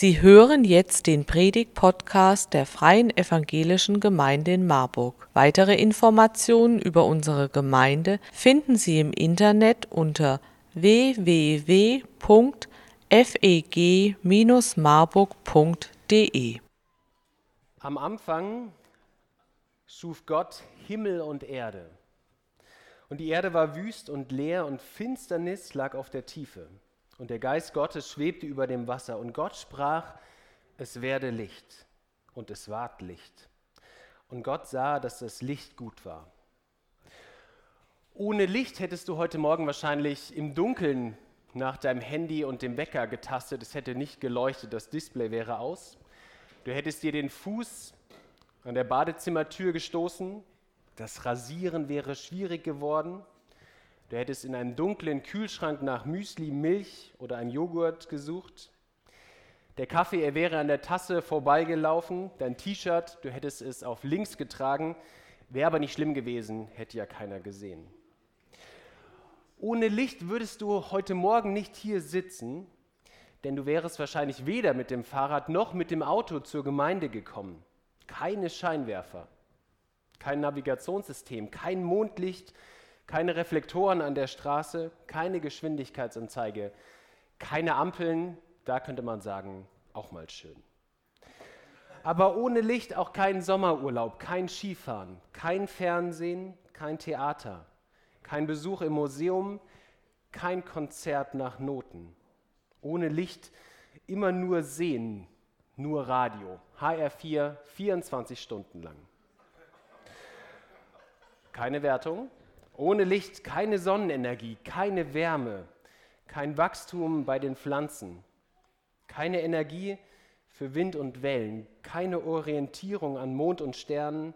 Sie hören jetzt den Predig-Podcast der Freien Evangelischen Gemeinde in Marburg. Weitere Informationen über unsere Gemeinde finden Sie im Internet unter www.feg-marburg.de. Am Anfang schuf Gott Himmel und Erde. Und die Erde war wüst und leer und Finsternis lag auf der Tiefe. Und der Geist Gottes schwebte über dem Wasser. Und Gott sprach, es werde Licht. Und es ward Licht. Und Gott sah, dass das Licht gut war. Ohne Licht hättest du heute Morgen wahrscheinlich im Dunkeln nach deinem Handy und dem Wecker getastet. Es hätte nicht geleuchtet, das Display wäre aus. Du hättest dir den Fuß an der Badezimmertür gestoßen. Das Rasieren wäre schwierig geworden. Du hättest in einem dunklen Kühlschrank nach Müsli, Milch oder einem Joghurt gesucht. Der Kaffee, er wäre an der Tasse vorbeigelaufen. Dein T-Shirt, du hättest es auf links getragen. Wäre aber nicht schlimm gewesen, hätte ja keiner gesehen. Ohne Licht würdest du heute Morgen nicht hier sitzen, denn du wärst wahrscheinlich weder mit dem Fahrrad noch mit dem Auto zur Gemeinde gekommen. Keine Scheinwerfer, kein Navigationssystem, kein Mondlicht, keine Reflektoren an der Straße, keine Geschwindigkeitsanzeige, keine Ampeln, da könnte man sagen, auch mal schön. Aber ohne Licht auch kein Sommerurlaub, kein Skifahren, kein Fernsehen, kein Theater, kein Besuch im Museum, kein Konzert nach Noten. Ohne Licht immer nur sehen, nur Radio. HR4 24 Stunden lang. Keine Wertung, ohne Licht keine Sonnenenergie, keine Wärme, kein Wachstum bei den Pflanzen, keine Energie für Wind und Wellen, keine Orientierung an Mond und Sternen,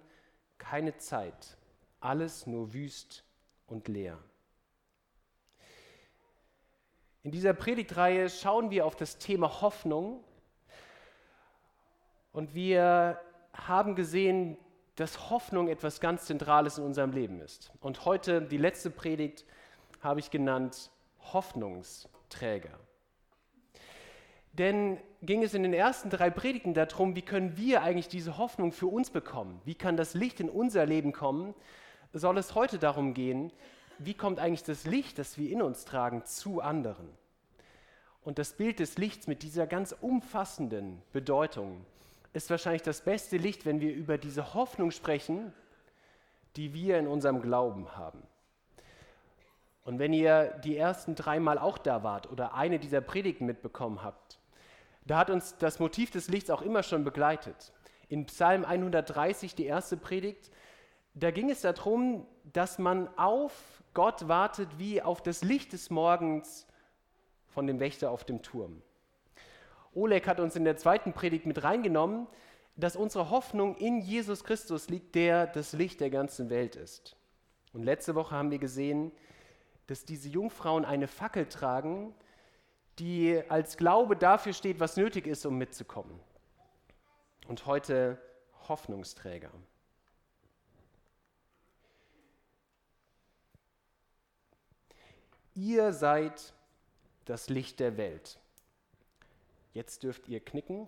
keine Zeit. Alles nur wüst und leer. In dieser Predigtreihe schauen wir auf das Thema Hoffnung und wir haben gesehen, dass Hoffnung etwas ganz Zentrales in unserem Leben ist. Und heute, die letzte Predigt, habe ich genannt Hoffnungsträger. Denn ging es in den ersten drei Predigten darum, wie können wir eigentlich diese Hoffnung für uns bekommen? Wie kann das Licht in unser Leben kommen? Soll es heute darum gehen, wie kommt eigentlich das Licht, das wir in uns tragen, zu anderen? Und das Bild des Lichts mit dieser ganz umfassenden Bedeutung ist wahrscheinlich das beste Licht, wenn wir über diese Hoffnung sprechen, die wir in unserem Glauben haben. Und wenn ihr die ersten dreimal auch da wart oder eine dieser Predigten mitbekommen habt, da hat uns das Motiv des Lichts auch immer schon begleitet. In Psalm 130, die erste Predigt, da ging es darum, dass man auf Gott wartet wie auf das Licht des Morgens von dem Wächter auf dem Turm. Oleg hat uns in der zweiten Predigt mit reingenommen, dass unsere Hoffnung in Jesus Christus liegt, der das Licht der ganzen Welt ist. Und letzte Woche haben wir gesehen, dass diese Jungfrauen eine Fackel tragen, die als Glaube dafür steht, was nötig ist, um mitzukommen. Und heute Hoffnungsträger. Ihr seid das Licht der Welt. Jetzt dürft ihr knicken.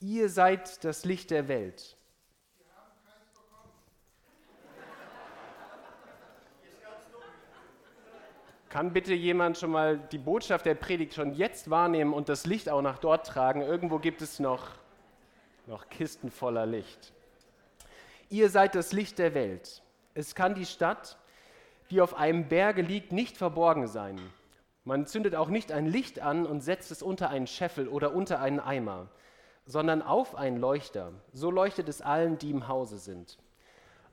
Ihr seid das Licht der Welt. Kann bitte jemand schon mal die Botschaft der Predigt schon jetzt wahrnehmen und das Licht auch nach dort tragen? Irgendwo gibt es noch, noch Kisten voller Licht. Ihr seid das Licht der Welt. Es kann die Stadt, die auf einem Berge liegt, nicht verborgen sein. Man zündet auch nicht ein Licht an und setzt es unter einen Scheffel oder unter einen Eimer, sondern auf einen Leuchter. So leuchtet es allen, die im Hause sind.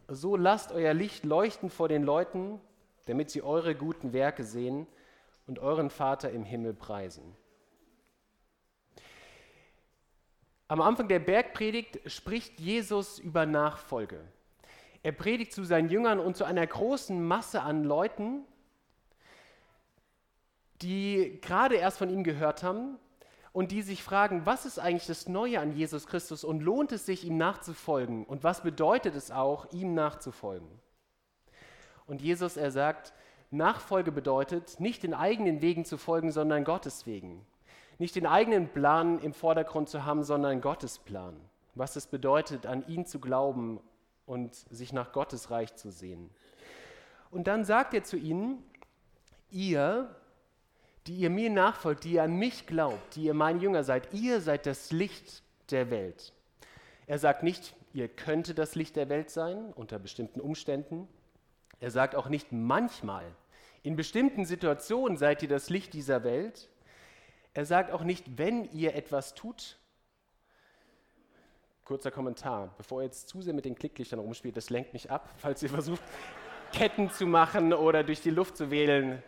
So lasst euer Licht leuchten vor den Leuten, damit sie eure guten Werke sehen und euren Vater im Himmel preisen. Am Anfang der Bergpredigt spricht Jesus über Nachfolge. Er predigt zu seinen Jüngern und zu einer großen Masse an Leuten, die gerade erst von ihm gehört haben und die sich fragen, was ist eigentlich das Neue an Jesus Christus und lohnt es sich, ihm nachzufolgen und was bedeutet es auch, ihm nachzufolgen? Und Jesus, er sagt, Nachfolge bedeutet, nicht den eigenen Wegen zu folgen, sondern Gottes Wegen. Nicht den eigenen Plan im Vordergrund zu haben, sondern Gottes Plan. Was es bedeutet, an ihn zu glauben und sich nach Gottes Reich zu sehen. Und dann sagt er zu ihnen, ihr, die ihr mir nachfolgt, die ihr an mich glaubt, die ihr mein Jünger seid, ihr seid das Licht der Welt. Er sagt nicht, ihr könntet das Licht der Welt sein unter bestimmten Umständen. Er sagt auch nicht manchmal. In bestimmten Situationen seid ihr das Licht dieser Welt. Er sagt auch nicht, wenn ihr etwas tut. Kurzer Kommentar, bevor ihr jetzt zu sehr mit den Klicklichtern rumspielt, das lenkt mich ab, falls ihr versucht, Ketten zu machen oder durch die Luft zu wählen.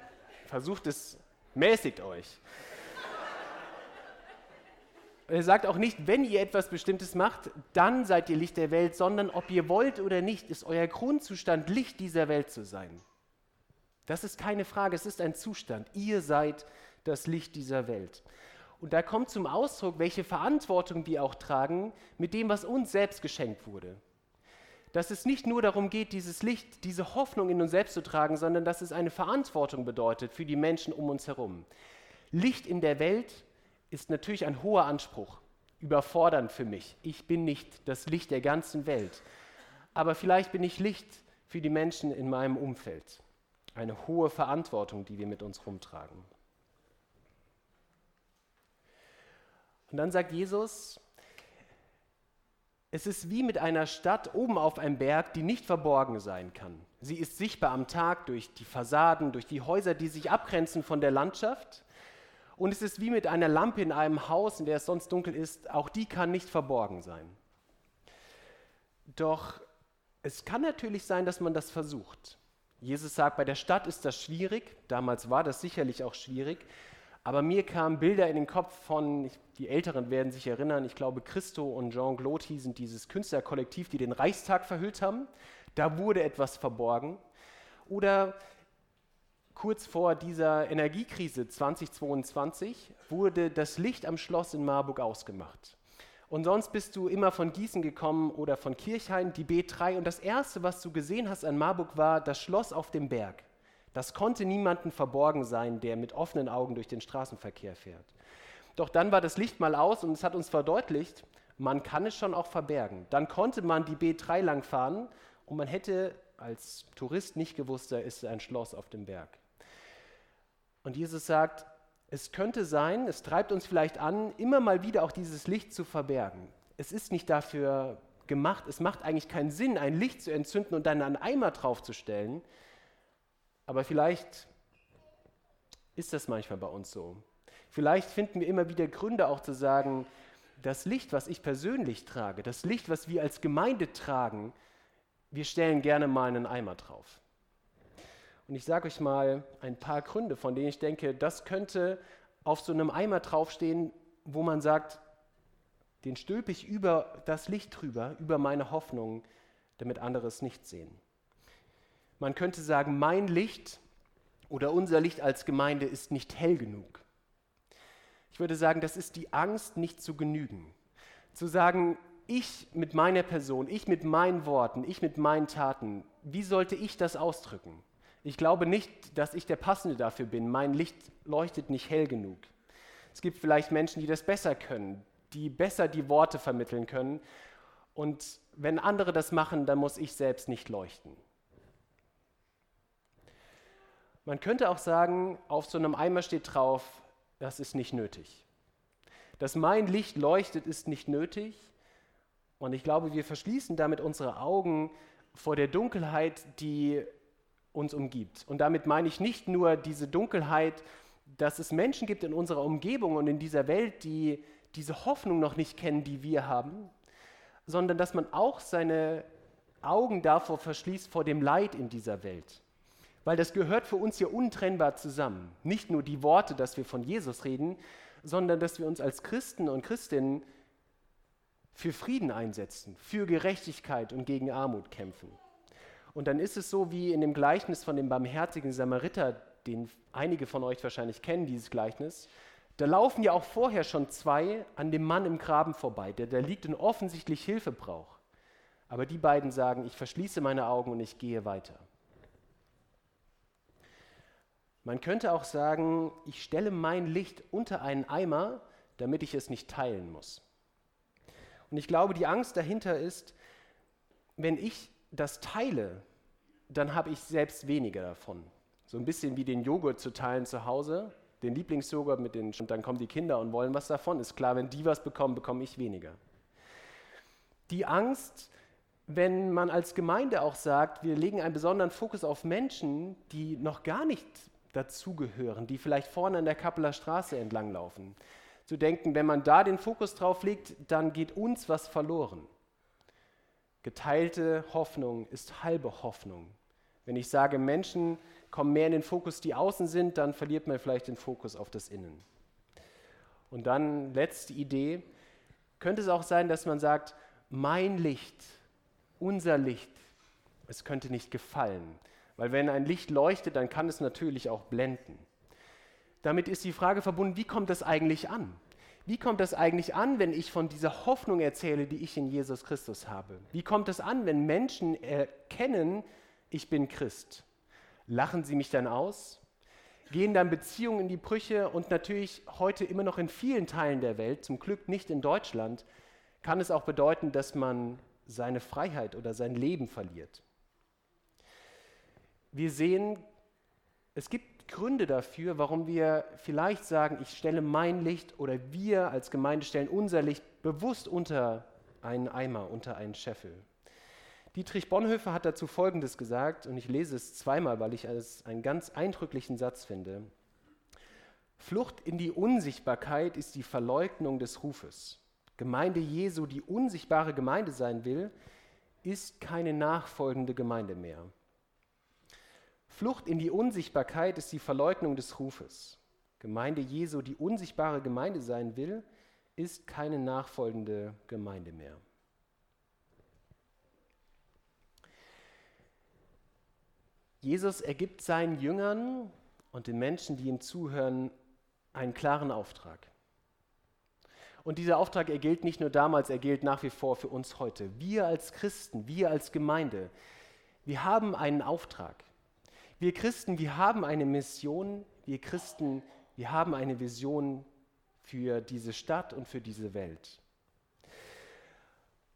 Versucht es, mäßigt euch. Er sagt auch nicht, wenn ihr etwas Bestimmtes macht, dann seid ihr Licht der Welt, sondern ob ihr wollt oder nicht, ist euer Grundzustand, Licht dieser Welt zu sein. Das ist keine Frage, es ist ein Zustand. Ihr seid das Licht dieser Welt. Und da kommt zum Ausdruck, welche Verantwortung wir auch tragen mit dem, was uns selbst geschenkt wurde. Dass es nicht nur darum geht, dieses Licht, diese Hoffnung in uns selbst zu tragen, sondern dass es eine Verantwortung bedeutet für die Menschen um uns herum. Licht in der Welt ist natürlich ein hoher Anspruch, überfordernd für mich. Ich bin nicht das Licht der ganzen Welt, aber vielleicht bin ich Licht für die Menschen in meinem Umfeld. Eine hohe Verantwortung, die wir mit uns rumtragen. Und dann sagt Jesus, es ist wie mit einer Stadt oben auf einem Berg, die nicht verborgen sein kann. Sie ist sichtbar am Tag durch die Fassaden, durch die Häuser, die sich abgrenzen von der Landschaft. Und es ist wie mit einer Lampe in einem Haus, in der es sonst dunkel ist, auch die kann nicht verborgen sein. Doch es kann natürlich sein, dass man das versucht. Jesus sagt, bei der Stadt ist das schwierig, damals war das sicherlich auch schwierig, aber mir kamen Bilder in den Kopf von, die Älteren werden sich erinnern, ich glaube Christo und Jean Gloty sind dieses Künstlerkollektiv, die den Reichstag verhüllt haben. Da wurde etwas verborgen. Oder kurz vor dieser Energiekrise 2022 wurde das Licht am Schloss in Marburg ausgemacht. Und sonst bist du immer von Gießen gekommen oder von Kirchhain, die B3. Und das Erste, was du gesehen hast an Marburg, war das Schloss auf dem Berg. Das konnte niemandem verborgen sein, der mit offenen Augen durch den Straßenverkehr fährt. Doch dann war das Licht mal aus und es hat uns verdeutlicht, man kann es schon auch verbergen. Dann konnte man die B3 langfahren und man hätte als Tourist nicht gewusst, da ist ein Schloss auf dem Berg. Und Jesus sagt, es könnte sein, es treibt uns vielleicht an, immer mal wieder auch dieses Licht zu verbergen. Es ist nicht dafür gemacht, es macht eigentlich keinen Sinn, ein Licht zu entzünden und dann einen Eimer draufzustellen. Aber vielleicht ist das manchmal bei uns so. Vielleicht finden wir immer wieder Gründe auch zu sagen, das Licht, was ich persönlich trage, das Licht, was wir als Gemeinde tragen, wir stellen gerne mal einen Eimer drauf. Und ich sage euch mal ein paar Gründe, von denen ich denke, das könnte auf so einem Eimer draufstehen, wo man sagt, den stülpe ich über das Licht drüber, über meine Hoffnung, damit andere es nicht sehen. Man könnte sagen, mein Licht oder unser Licht als Gemeinde ist nicht hell genug. Ich würde sagen, das ist die Angst, nicht zu genügen. Zu sagen, ich mit meiner Person, ich mit meinen Worten, ich mit meinen Taten, wie sollte ich das ausdrücken? Ich glaube nicht, dass ich der Passende dafür bin. Mein Licht leuchtet nicht hell genug. Es gibt vielleicht Menschen, die das besser können, die besser die Worte vermitteln können. Und wenn andere das machen, dann muss ich selbst nicht leuchten. Man könnte auch sagen, auf so einem Eimer steht drauf, das ist nicht nötig. Dass mein Licht leuchtet, ist nicht nötig. Und ich glaube, wir verschließen damit unsere Augen vor der Dunkelheit, die uns umgibt. Und damit meine ich nicht nur diese Dunkelheit, dass es Menschen gibt in unserer Umgebung und in dieser Welt, die diese Hoffnung noch nicht kennen, die wir haben, sondern dass man auch seine Augen davor verschließt vor dem Leid in dieser Welt. Weil das gehört für uns hier untrennbar zusammen. Nicht nur die Worte, dass wir von Jesus reden, sondern dass wir uns als Christen und Christinnen für Frieden einsetzen, für Gerechtigkeit und gegen Armut kämpfen. Und dann ist es so wie in dem Gleichnis von dem barmherzigen Samariter, den einige von euch wahrscheinlich kennen, dieses Gleichnis. Da laufen ja auch vorher schon zwei an dem Mann im Graben vorbei, der da liegt und offensichtlich Hilfe braucht. Aber die beiden sagen, ich verschließe meine Augen und ich gehe weiter. Man könnte auch sagen, ich stelle mein Licht unter einen Eimer, damit ich es nicht teilen muss. Und ich glaube, die Angst dahinter ist, wenn ich das teile, dann habe ich selbst weniger davon. So ein bisschen wie den Joghurt zu teilen zu Hause, den Lieblingsjoghurt mit den, und dann kommen die Kinder und wollen was davon. Ist klar, wenn die was bekommen, bekomme ich weniger. Die Angst, wenn man als Gemeinde auch sagt, wir legen einen besonderen Fokus auf Menschen, die noch gar nicht dazugehören, die vielleicht vorne an der Kappeler Straße entlanglaufen. Zu denken, wenn man da den Fokus drauf legt, dann geht uns was verloren. Geteilte Hoffnung ist halbe Hoffnung. Wenn ich sage, Menschen kommen mehr in den Fokus, die außen sind, dann verliert man vielleicht den Fokus auf das Innen. Und dann letzte Idee, könnte es auch sein, dass man sagt, mein Licht, unser Licht, es könnte nicht gefallen. Weil wenn ein Licht leuchtet, dann kann es natürlich auch blenden. Damit ist die Frage verbunden, wie kommt das eigentlich an? Wie kommt das eigentlich an, wenn ich von dieser Hoffnung erzähle, die ich in Jesus Christus habe? Wie kommt es an, wenn Menschen erkennen, ich bin Christ? Lachen sie mich dann aus? Gehen dann Beziehungen in die Brüche und natürlich heute immer noch in vielen Teilen der Welt, zum Glück nicht in Deutschland, kann es auch bedeuten, dass man seine Freiheit oder sein Leben verliert. Wir sehen, es gibt Gründe dafür, warum wir vielleicht sagen, ich stelle mein Licht oder wir als Gemeinde stellen unser Licht bewusst unter einen Eimer, unter einen Scheffel. Dietrich Bonhoeffer hat dazu Folgendes gesagt, und ich lese es zweimal, weil ich es einen ganz eindrücklichen Satz finde. Flucht in die Unsichtbarkeit ist die Verleugnung des Rufes. Gemeinde Jesu, die unsichtbare Gemeinde sein will, ist keine nachfolgende Gemeinde mehr. Flucht in die Unsichtbarkeit ist die Verleugnung des Rufes. Gemeinde Jesu, die unsichtbare Gemeinde sein will, ist keine nachfolgende Gemeinde mehr. Jesus ergibt seinen Jüngern und den Menschen, die ihm zuhören, einen klaren Auftrag. Und dieser Auftrag, er gilt nicht nur damals, er gilt nach wie vor für uns heute. Wir als Christen, wir als Gemeinde, wir haben einen Auftrag. Wir Christen, wir haben eine Mission. Wir Christen, wir haben eine Vision für diese Stadt und für diese Welt.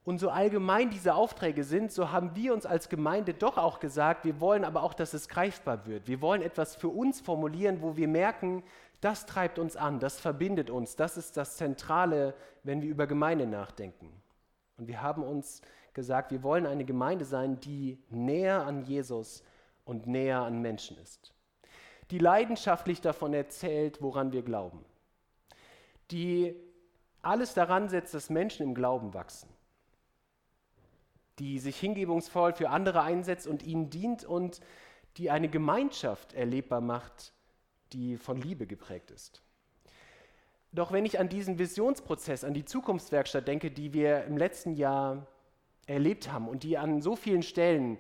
Und so allgemein diese Aufträge sind, so haben wir uns als Gemeinde doch auch gesagt, wir wollen aber auch, dass es greifbar wird. Wir wollen etwas für uns formulieren, wo wir merken, das treibt uns an, das verbindet uns, das ist das Zentrale, wenn wir über Gemeinde nachdenken. Und wir haben uns gesagt, wir wollen eine Gemeinde sein, die näher an Jesus und näher an Menschen ist. Die leidenschaftlich davon erzählt, woran wir glauben. Die alles daran setzt, dass Menschen im Glauben wachsen die sich hingebungsvoll für andere einsetzt und ihnen dient und die eine Gemeinschaft erlebbar macht, die von Liebe geprägt ist. Doch wenn ich an diesen Visionsprozess, an die Zukunftswerkstatt denke, die wir im letzten Jahr erlebt haben und die an so vielen Stellen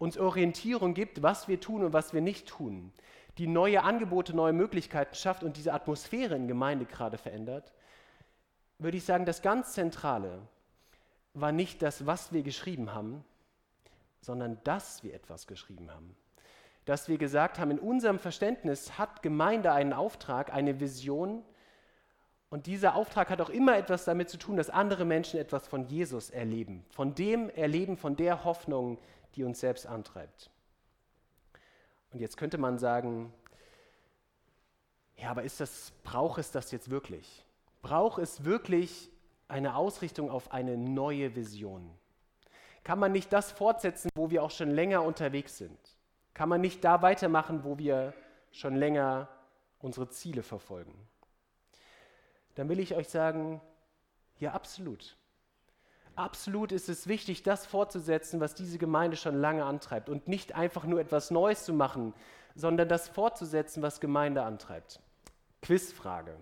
uns Orientierung gibt, was wir tun und was wir nicht tun, die neue Angebote, neue Möglichkeiten schafft und diese Atmosphäre in Gemeinde gerade verändert, würde ich sagen, das ganz Zentrale war nicht das, was wir geschrieben haben, sondern dass wir etwas geschrieben haben. Dass wir gesagt haben, in unserem Verständnis hat Gemeinde einen Auftrag, eine Vision. Und dieser Auftrag hat auch immer etwas damit zu tun, dass andere Menschen etwas von Jesus erleben, von dem erleben, von der Hoffnung, die uns selbst antreibt. Und jetzt könnte man sagen, ja, aber ist das, braucht es das jetzt wirklich? Braucht es wirklich eine Ausrichtung auf eine neue Vision? Kann man nicht das fortsetzen, wo wir auch schon länger unterwegs sind? Kann man nicht da weitermachen, wo wir schon länger unsere Ziele verfolgen? Dann will ich euch sagen, ja, absolut. Absolut ist es wichtig, das fortzusetzen, was diese Gemeinde schon lange antreibt und nicht einfach nur etwas Neues zu machen, sondern das fortzusetzen, was Gemeinde antreibt. Quizfrage.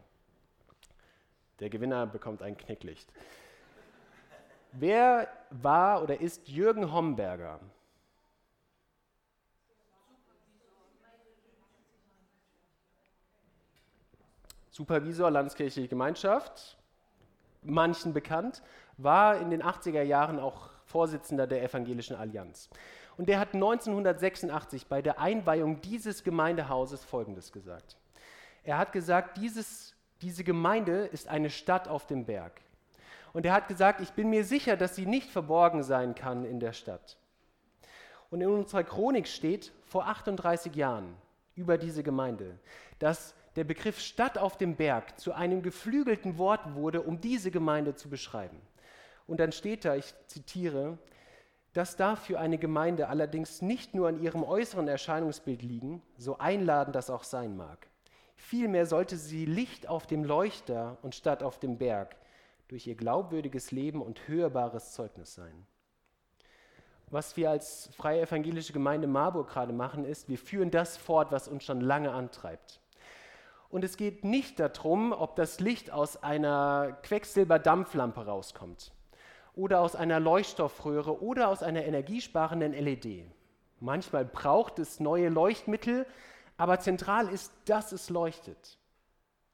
Der Gewinner bekommt ein Knicklicht. Wer war oder ist Jürgen Homberger? Supervisor Landeskirchliche Gemeinschaft, manchen bekannt, war in den 80er Jahren auch Vorsitzender der Evangelischen Allianz. Und der hat 1986 bei der Einweihung dieses Gemeindehauses Folgendes gesagt. Er hat gesagt, dieses, diese Gemeinde ist eine Stadt auf dem Berg. Und er hat gesagt, ich bin mir sicher, dass sie nicht verborgen sein kann in der Stadt. Und in unserer Chronik steht vor 38 Jahren über diese Gemeinde, dass der Begriff Stadt auf dem Berg zu einem geflügelten Wort wurde, um diese Gemeinde zu beschreiben. Und dann steht da, ich zitiere, das darf für eine Gemeinde allerdings nicht nur an ihrem äußeren Erscheinungsbild liegen, so einladend das auch sein mag. Vielmehr sollte sie Licht auf dem Leuchter und Stadt auf dem Berg durch ihr glaubwürdiges Leben und hörbares Zeugnis sein. Was wir als freie evangelische Gemeinde Marburg gerade machen, ist, wir führen das fort, was uns schon lange antreibt. Und es geht nicht darum, ob das Licht aus einer Quecksilberdampflampe rauskommt oder aus einer Leuchtstoffröhre oder aus einer energiesparenden LED. Manchmal braucht es neue Leuchtmittel, aber zentral ist, dass es leuchtet,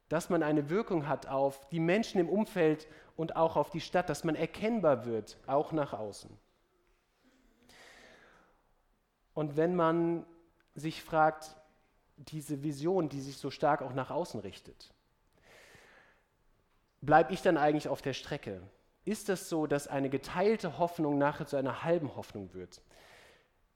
dass man eine Wirkung hat auf die Menschen im Umfeld und auch auf die Stadt, dass man erkennbar wird, auch nach außen. Und wenn man sich fragt, diese Vision, die sich so stark auch nach außen richtet, bleibe ich dann eigentlich auf der Strecke? Ist es so, dass eine geteilte Hoffnung nachher zu einer halben Hoffnung wird?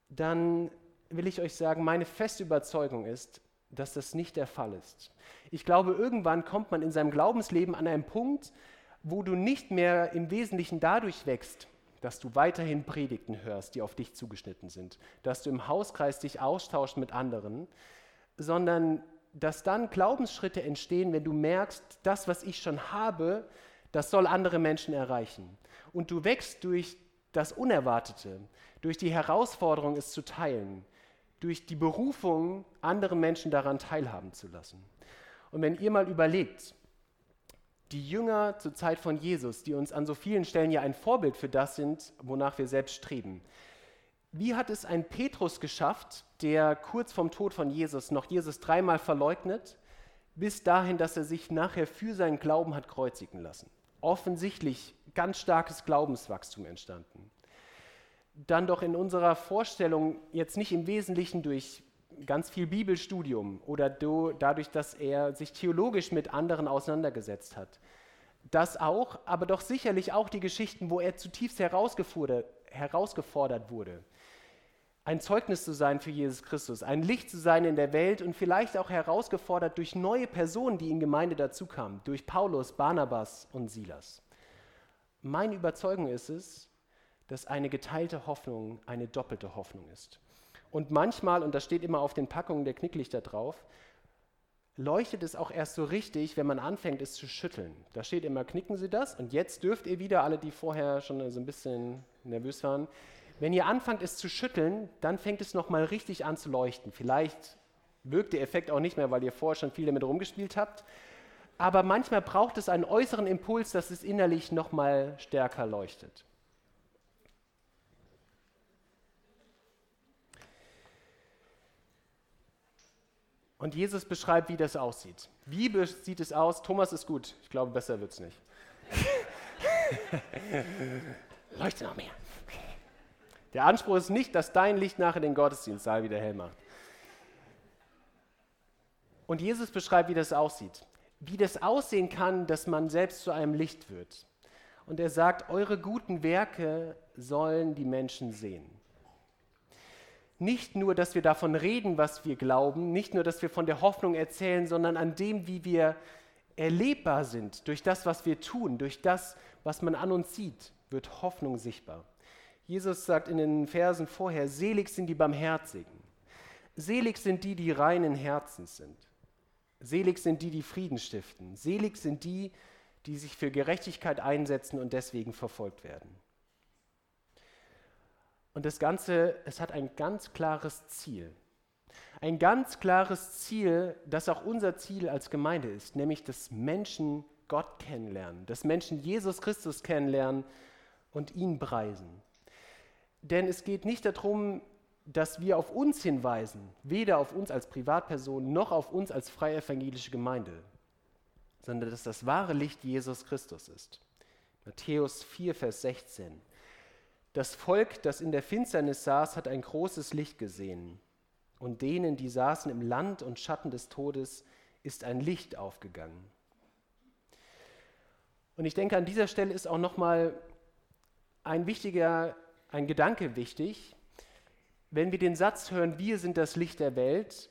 Dann will ich euch sagen, meine feste Überzeugung ist, dass das nicht der Fall ist. Ich glaube, irgendwann kommt man in seinem Glaubensleben an einen Punkt, wo du nicht mehr im Wesentlichen dadurch wächst, dass du weiterhin Predigten hörst, die auf dich zugeschnitten sind, dass du im Hauskreis dich austauschst mit anderen, sondern dass dann Glaubensschritte entstehen, wenn du merkst, das, was ich schon habe, das soll andere Menschen erreichen. Und du wächst durch das Unerwartete, durch die Herausforderung, es zu teilen, durch die Berufung, andere Menschen daran teilhaben zu lassen. Und wenn ihr mal überlegt, die Jünger zur Zeit von Jesus, die uns an so vielen Stellen ja ein Vorbild für das sind, wonach wir selbst streben. Wie hat es ein Petrus geschafft, der kurz vom Tod von Jesus noch Jesus dreimal verleugnet, bis dahin, dass er sich nachher für seinen Glauben hat kreuzigen lassen? Offensichtlich ganz starkes Glaubenswachstum entstanden. Dann doch in unserer Vorstellung jetzt nicht im Wesentlichen durch ganz viel Bibelstudium oder dadurch, dass er sich theologisch mit anderen auseinandergesetzt hat. Das auch, aber doch sicherlich auch die Geschichten, wo er zutiefst herausgefordert, herausgefordert wurde. Ein Zeugnis zu sein für Jesus Christus, ein Licht zu sein in der Welt und vielleicht auch herausgefordert durch neue Personen, die in Gemeinde dazukamen, durch Paulus, Barnabas und Silas. Meine Überzeugung ist es, dass eine geteilte Hoffnung eine doppelte Hoffnung ist. Und manchmal, und das steht immer auf den Packungen der Knicklichter drauf, leuchtet es auch erst so richtig, wenn man anfängt, es zu schütteln. Da steht immer, knicken Sie das. Und jetzt dürft ihr wieder, alle, die vorher schon so ein bisschen nervös waren, wenn ihr anfangt, es zu schütteln, dann fängt es nochmal richtig an zu leuchten. Vielleicht wirkt der Effekt auch nicht mehr, weil ihr vorher schon viel damit rumgespielt habt. Aber manchmal braucht es einen äußeren Impuls, dass es innerlich nochmal stärker leuchtet. Und Jesus beschreibt, wie das aussieht. Wie sieht es aus? Thomas ist gut. Ich glaube, besser wird es nicht. Leuchte noch mehr. Der Anspruch ist nicht, dass dein Licht nachher den Gottesdienstsaal wieder hell macht. Und Jesus beschreibt, wie das aussieht. Wie das aussehen kann, dass man selbst zu einem Licht wird. Und er sagt, eure guten Werke sollen die Menschen sehen nicht nur, dass wir davon reden, was wir glauben, nicht nur, dass wir von der Hoffnung erzählen, sondern an dem, wie wir erlebbar sind, durch das, was wir tun, durch das, was man an uns sieht, wird Hoffnung sichtbar. Jesus sagt in den Versen vorher, selig sind die Barmherzigen, selig sind die, die reinen Herzens sind, selig sind die, die Frieden stiften, selig sind die, die sich für Gerechtigkeit einsetzen und deswegen verfolgt werden. Und das Ganze, es hat ein ganz klares Ziel. Ein ganz klares Ziel, das auch unser Ziel als Gemeinde ist, nämlich dass Menschen Gott kennenlernen, dass Menschen Jesus Christus kennenlernen und ihn preisen. Denn es geht nicht darum, dass wir auf uns hinweisen, weder auf uns als Privatperson noch auf uns als freie evangelische Gemeinde, sondern dass das wahre Licht Jesus Christus ist. Matthäus 4, Vers 16. Das Volk, das in der Finsternis saß, hat ein großes Licht gesehen. Und denen, die saßen im Land und Schatten des Todes, ist ein Licht aufgegangen. Und ich denke, an dieser Stelle ist auch nochmal ein wichtiger, ein Gedanke wichtig. Wenn wir den Satz hören, wir sind das Licht der Welt,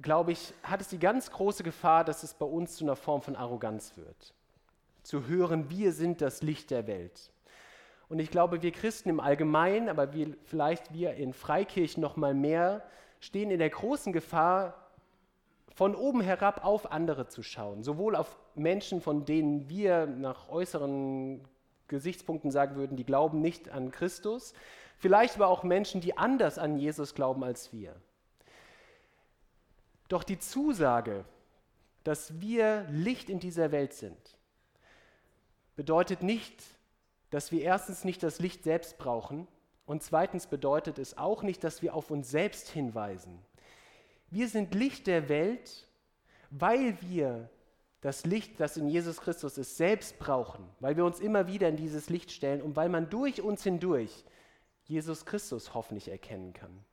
glaube ich, hat es die ganz große Gefahr, dass es bei uns zu einer Form von Arroganz wird. Zu hören, wir sind das Licht der Welt. Und ich glaube, wir Christen im Allgemeinen, aber wir, vielleicht wir in Freikirchen noch mal mehr, stehen in der großen Gefahr, von oben herab auf andere zu schauen. Sowohl auf Menschen, von denen wir nach äußeren Gesichtspunkten sagen würden, die glauben nicht an Christus, vielleicht aber auch Menschen, die anders an Jesus glauben als wir. Doch die Zusage, dass wir Licht in dieser Welt sind, bedeutet nicht, dass wir erstens nicht das Licht selbst brauchen und zweitens bedeutet es auch nicht, dass wir auf uns selbst hinweisen. Wir sind Licht der Welt, weil wir das Licht, das in Jesus Christus ist, selbst brauchen, weil wir uns immer wieder in dieses Licht stellen und weil man durch uns hindurch Jesus Christus hoffentlich erkennen kann.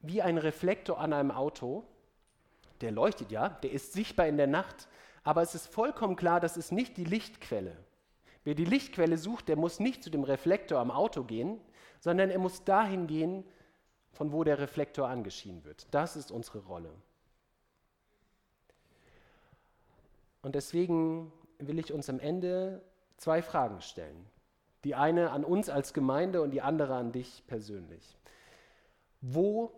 Wie ein Reflektor an einem Auto, der leuchtet ja, der ist sichtbar in der Nacht, aber es ist vollkommen klar, das ist nicht die Lichtquelle. Wer die Lichtquelle sucht, der muss nicht zu dem Reflektor am Auto gehen, sondern er muss dahin gehen, von wo der Reflektor angeschienen wird. Das ist unsere Rolle. Und deswegen will ich uns am Ende zwei Fragen stellen. Die eine an uns als Gemeinde und die andere an dich persönlich. Wo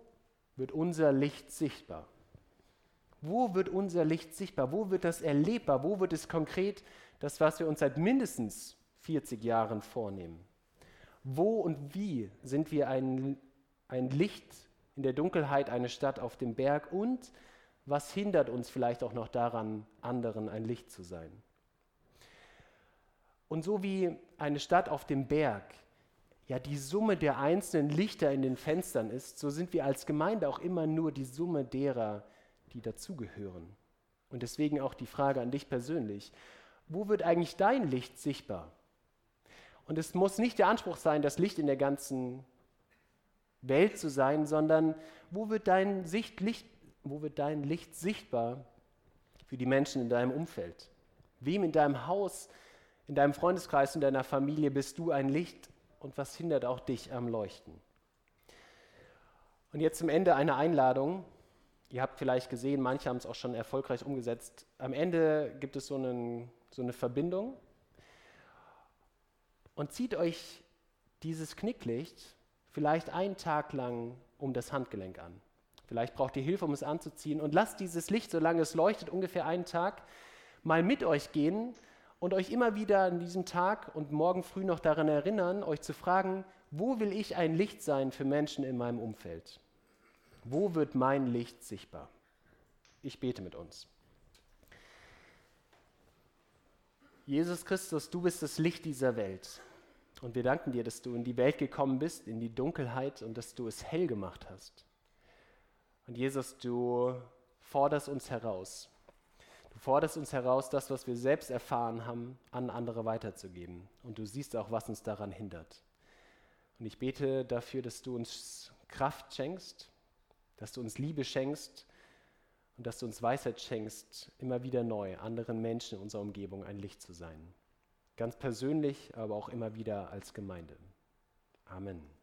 wird unser Licht sichtbar? Wo wird unser Licht sichtbar? Wo wird das erlebbar? Wo wird es konkret das, was wir uns seit mindestens 40 Jahren vornehmen? Wo und wie sind wir ein, ein Licht in der Dunkelheit, eine Stadt auf dem Berg und was hindert uns vielleicht auch noch daran, anderen ein Licht zu sein? Und so wie eine Stadt auf dem Berg ja die Summe der einzelnen Lichter in den Fenstern ist, so sind wir als Gemeinde auch immer nur die Summe derer, die dazugehören. Und deswegen auch die Frage an dich persönlich, wo wird eigentlich dein Licht sichtbar? Und es muss nicht der Anspruch sein, das Licht in der ganzen Welt zu sein, sondern wo wird dein, Sicht, Licht, wo wird dein Licht sichtbar für die Menschen in deinem Umfeld? Wem in deinem Haus, in deinem Freundeskreis, in deiner Familie bist du ein Licht und was hindert auch dich am Leuchten? Und jetzt zum Ende eine Einladung, Ihr habt vielleicht gesehen, manche haben es auch schon erfolgreich umgesetzt. Am Ende gibt es so, einen, so eine Verbindung. Und zieht euch dieses Knicklicht vielleicht einen Tag lang um das Handgelenk an. Vielleicht braucht ihr Hilfe, um es anzuziehen. Und lasst dieses Licht, solange es leuchtet, ungefähr einen Tag, mal mit euch gehen und euch immer wieder an diesem Tag und morgen früh noch daran erinnern, euch zu fragen, wo will ich ein Licht sein für Menschen in meinem Umfeld? Wo wird mein Licht sichtbar? Ich bete mit uns. Jesus Christus, du bist das Licht dieser Welt. Und wir danken dir, dass du in die Welt gekommen bist, in die Dunkelheit und dass du es hell gemacht hast. Und Jesus, du forderst uns heraus. Du forderst uns heraus, das, was wir selbst erfahren haben, an andere weiterzugeben. Und du siehst auch, was uns daran hindert. Und ich bete dafür, dass du uns Kraft schenkst, dass du uns Liebe schenkst und dass du uns Weisheit schenkst, immer wieder neu anderen Menschen in unserer Umgebung ein Licht zu sein. Ganz persönlich, aber auch immer wieder als Gemeinde. Amen.